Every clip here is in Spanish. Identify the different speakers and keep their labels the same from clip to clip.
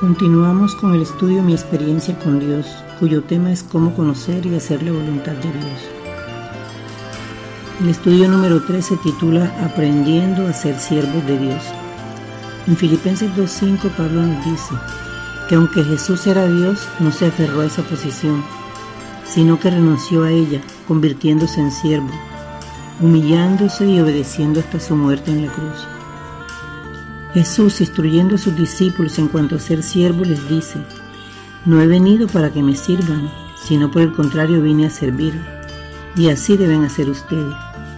Speaker 1: Continuamos con el estudio Mi experiencia con Dios, cuyo tema es cómo conocer y hacer la voluntad de Dios. El estudio número 3 se titula Aprendiendo a ser siervos de Dios. En Filipenses 2.5 Pablo nos dice que aunque Jesús era Dios, no se aferró a esa posición, sino que renunció a ella, convirtiéndose en siervo, humillándose y obedeciendo hasta su muerte en la cruz. Jesús, instruyendo a sus discípulos en cuanto a ser siervo, les dice, no he venido para que me sirvan, sino por el contrario vine a servir. Y así deben hacer ustedes.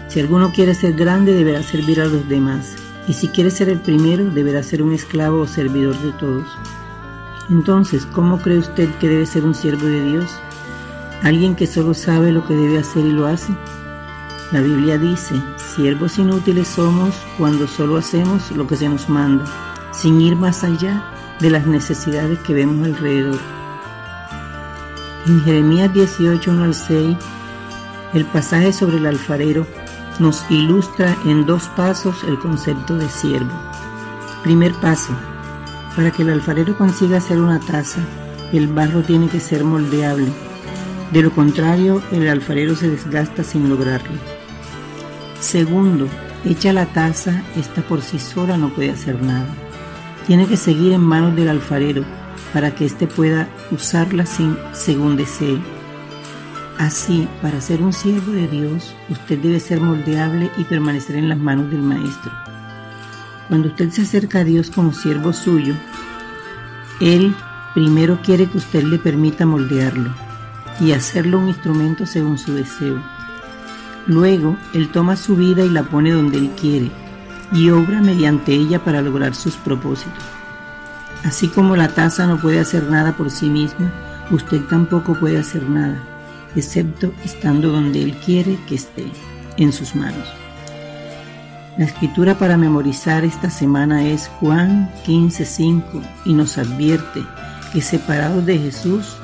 Speaker 1: Si alguno quiere ser grande, deberá servir a los demás. Y si quiere ser el primero, deberá ser un esclavo o servidor de todos. Entonces, ¿cómo cree usted que debe ser un siervo de Dios? ¿Alguien que solo sabe lo que debe hacer y lo hace? La Biblia dice, siervos inútiles somos cuando solo hacemos lo que se nos manda, sin ir más allá de las necesidades que vemos alrededor. En Jeremías 18, 1 al 6, el pasaje sobre el alfarero nos ilustra en dos pasos el concepto de siervo. Primer paso, para que el alfarero consiga hacer una taza, el barro tiene que ser moldeable. De lo contrario, el alfarero se desgasta sin lograrlo. Segundo, hecha la taza, esta por sí sola no puede hacer nada. Tiene que seguir en manos del alfarero para que éste pueda usarla sin, según desee. Así, para ser un siervo de Dios, usted debe ser moldeable y permanecer en las manos del Maestro. Cuando usted se acerca a Dios como siervo suyo, Él primero quiere que usted le permita moldearlo y hacerlo un instrumento según su deseo. Luego, Él toma su vida y la pone donde Él quiere y obra mediante ella para lograr sus propósitos. Así como la taza no puede hacer nada por sí misma, usted tampoco puede hacer nada, excepto estando donde Él quiere que esté, en sus manos. La escritura para memorizar esta semana es Juan 15:5 y nos advierte que separados de Jesús,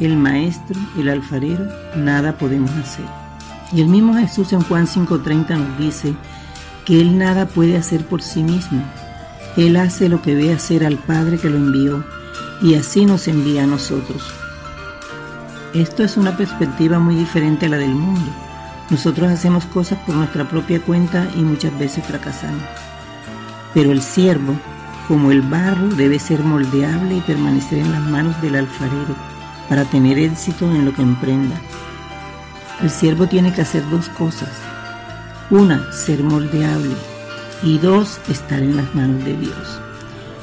Speaker 1: el Maestro, el alfarero, nada podemos hacer. Y el mismo Jesús en Juan 5:30 nos dice que Él nada puede hacer por sí mismo. Él hace lo que ve hacer al Padre que lo envió y así nos envía a nosotros. Esto es una perspectiva muy diferente a la del mundo. Nosotros hacemos cosas por nuestra propia cuenta y muchas veces fracasamos. Pero el siervo, como el barro, debe ser moldeable y permanecer en las manos del alfarero para tener éxito en lo que emprenda. El siervo tiene que hacer dos cosas. Una, ser moldeable. Y dos, estar en las manos de Dios.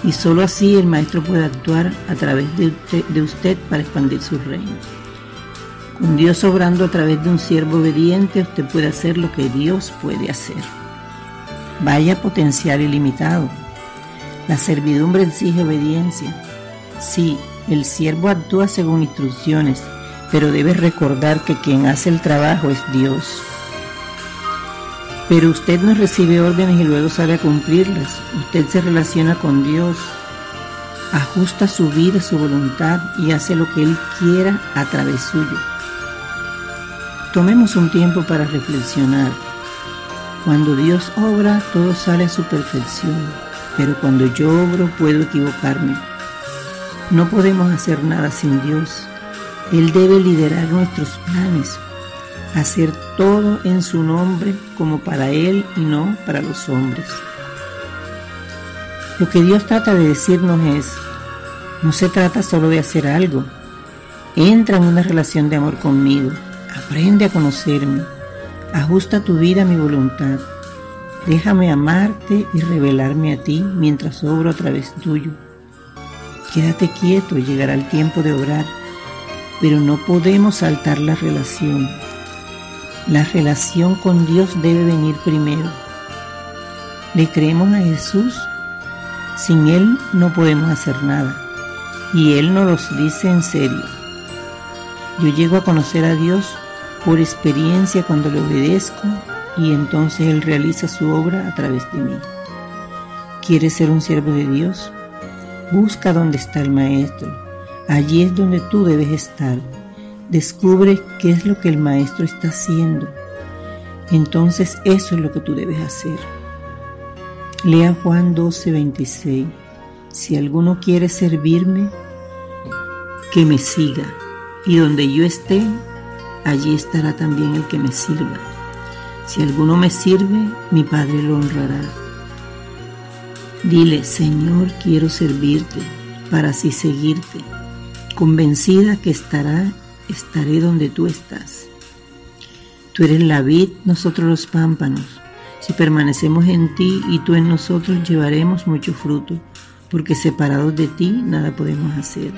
Speaker 1: Y sólo así el Maestro puede actuar a través de usted, para expandir su reino. Con Dios obrando a través de un siervo obediente, usted puede hacer lo que Dios puede hacer. Vaya potencial ilimitado. La servidumbre exige obediencia. Sí, el siervo actúa según instrucciones, pero debes recordar que quien hace el trabajo es Dios. Pero usted no recibe órdenes y luego sale a cumplirlas. Usted se relaciona con Dios, ajusta su vida, su voluntad y hace lo que Él quiera a través suyo. Tomemos un tiempo para reflexionar. Cuando Dios obra, todo sale a su perfección, pero cuando yo obro puedo equivocarme. No podemos hacer nada sin Dios. Él debe liderar nuestros planes, hacer todo en su nombre como para Él y no para los hombres. Lo que Dios trata de decirnos es, no se trata solo de hacer algo, entra en una relación de amor conmigo, aprende a conocerme, ajusta tu vida a mi voluntad, déjame amarte y revelarme a ti mientras obro a través tuyo. Quédate quieto, llegará el tiempo de obrar pero no podemos saltar la relación. La relación con Dios debe venir primero. ¿Le creemos a Jesús? Sin Él no podemos hacer nada. Y Él nos los dice en serio. Yo llego a conocer a Dios por experiencia cuando le obedezco y entonces Él realiza su obra a través de mí. ¿Quieres ser un siervo de Dios? Busca dónde está el Maestro Allí es donde tú debes estar. Descubre qué es lo que el maestro está haciendo. Entonces eso es lo que tú debes hacer. Lea Juan 12, 26. Si alguno quiere servirme, que me siga, y donde yo esté, allí estará también el que me sirva. Si alguno me sirve, mi Padre lo honrará. Dile, Señor, quiero servirte, para así seguirte, convencida que estará, estaré donde tú estás. Tú eres la vid, nosotros los pámpanos. Si permanecemos en ti y tú en nosotros, llevaremos mucho fruto, porque separados de ti nada podemos hacer.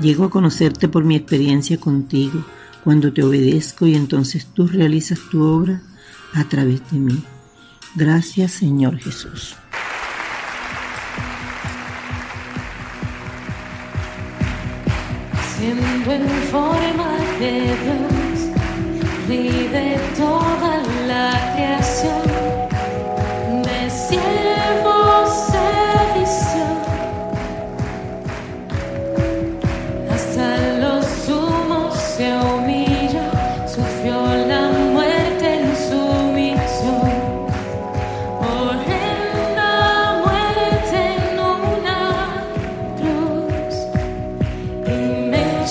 Speaker 1: Llego a conocerte por mi experiencia contigo, cuando te obedezco y entonces tú realizas tu obra a través de mí. Gracias Señor Jesús.
Speaker 2: Siendo en forma de Dios, vive toda la creación.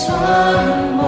Speaker 3: Swarm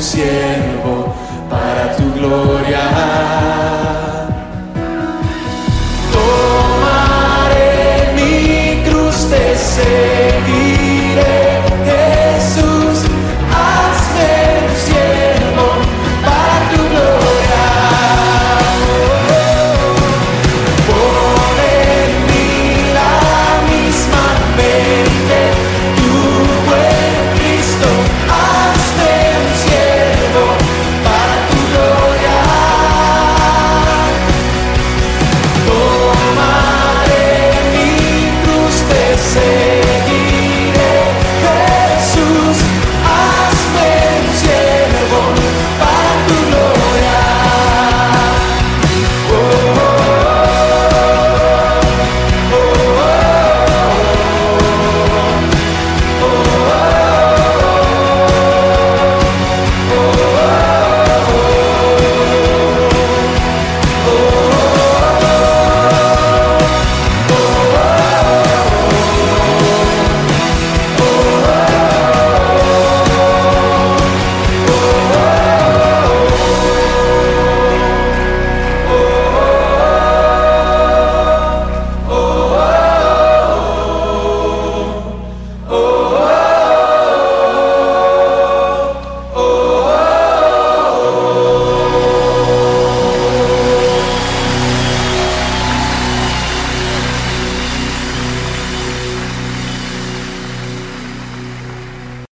Speaker 3: say